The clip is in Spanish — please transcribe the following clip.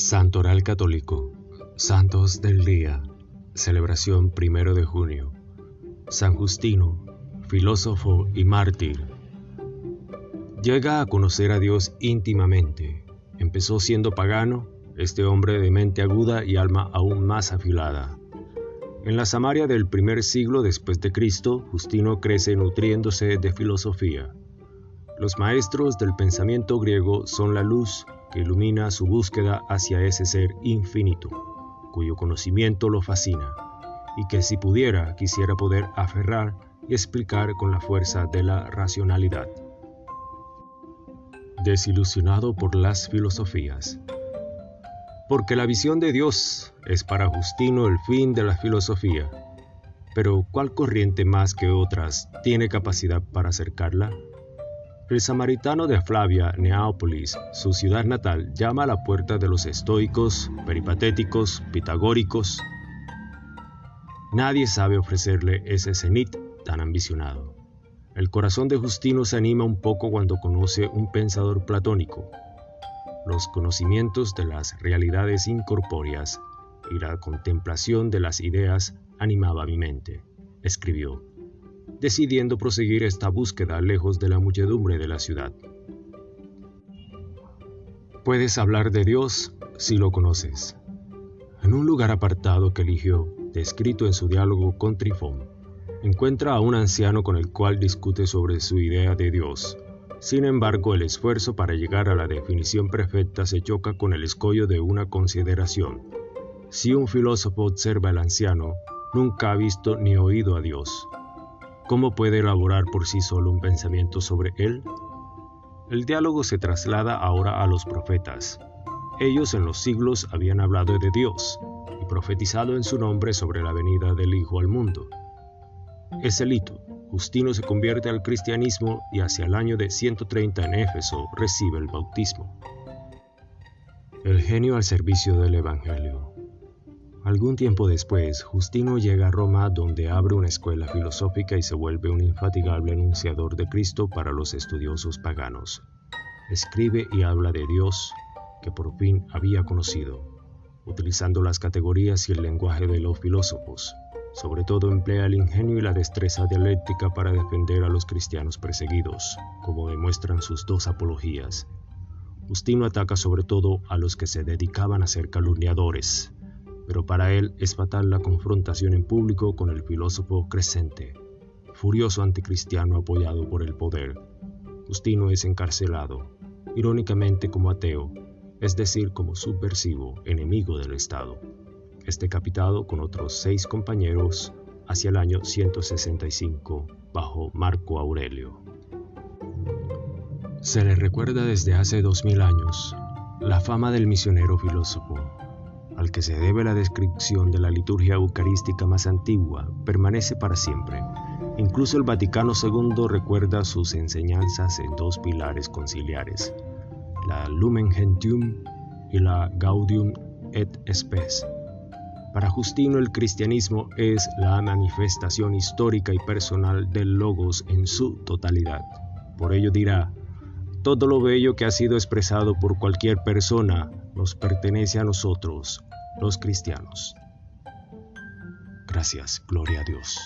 Santoral Católico, Santos del Día, celebración primero de junio. San Justino, filósofo y mártir. Llega a conocer a Dios íntimamente. Empezó siendo pagano, este hombre de mente aguda y alma aún más afilada. En la Samaria del primer siglo después de Cristo, Justino crece nutriéndose de filosofía. Los maestros del pensamiento griego son la luz que ilumina su búsqueda hacia ese ser infinito, cuyo conocimiento lo fascina, y que si pudiera quisiera poder aferrar y explicar con la fuerza de la racionalidad. Desilusionado por las filosofías, porque la visión de Dios es para Justino el fin de la filosofía. Pero ¿cuál corriente más que otras tiene capacidad para acercarla? El samaritano de Flavia, Neápolis, su ciudad natal, llama a la puerta de los estoicos, peripatéticos, pitagóricos. Nadie sabe ofrecerle ese cenit tan ambicionado. El corazón de Justino se anima un poco cuando conoce un pensador platónico, los conocimientos de las realidades incorpóreas y la contemplación de las ideas animaba mi mente, escribió, decidiendo proseguir esta búsqueda lejos de la muchedumbre de la ciudad. Puedes hablar de Dios si lo conoces. En un lugar apartado que eligió, descrito en su diálogo con Trifón, encuentra a un anciano con el cual discute sobre su idea de Dios sin embargo, el esfuerzo para llegar a la definición perfecta se choca con el escollo de una consideración. Si un filósofo observa al anciano, nunca ha visto ni oído a Dios. ¿Cómo puede elaborar por sí solo un pensamiento sobre él? El diálogo se traslada ahora a los profetas. Ellos en los siglos habían hablado de Dios y profetizado en su nombre sobre la venida del Hijo al mundo. Es el hito, Justino se convierte al cristianismo y hacia el año de 130 en Éfeso recibe el bautismo. El genio al servicio del Evangelio. Algún tiempo después, Justino llega a Roma donde abre una escuela filosófica y se vuelve un infatigable anunciador de Cristo para los estudiosos paganos. Escribe y habla de Dios que por fin había conocido, utilizando las categorías y el lenguaje de los filósofos. Sobre todo emplea el ingenio y la destreza dialéctica para defender a los cristianos perseguidos, como demuestran sus dos apologías. Justino ataca sobre todo a los que se dedicaban a ser calumniadores, pero para él es fatal la confrontación en público con el filósofo Crescente, furioso anticristiano apoyado por el poder. Justino es encarcelado, irónicamente como ateo, es decir, como subversivo, enemigo del Estado es decapitado con otros seis compañeros hacia el año 165 bajo Marco Aurelio. Se le recuerda desde hace dos mil años la fama del misionero filósofo, al que se debe la descripción de la liturgia eucarística más antigua, permanece para siempre. Incluso el Vaticano II recuerda sus enseñanzas en dos pilares conciliares, la Lumen Gentium y la Gaudium et Spes, para Justino el cristianismo es la manifestación histórica y personal del logos en su totalidad. Por ello dirá, todo lo bello que ha sido expresado por cualquier persona nos pertenece a nosotros, los cristianos. Gracias, gloria a Dios.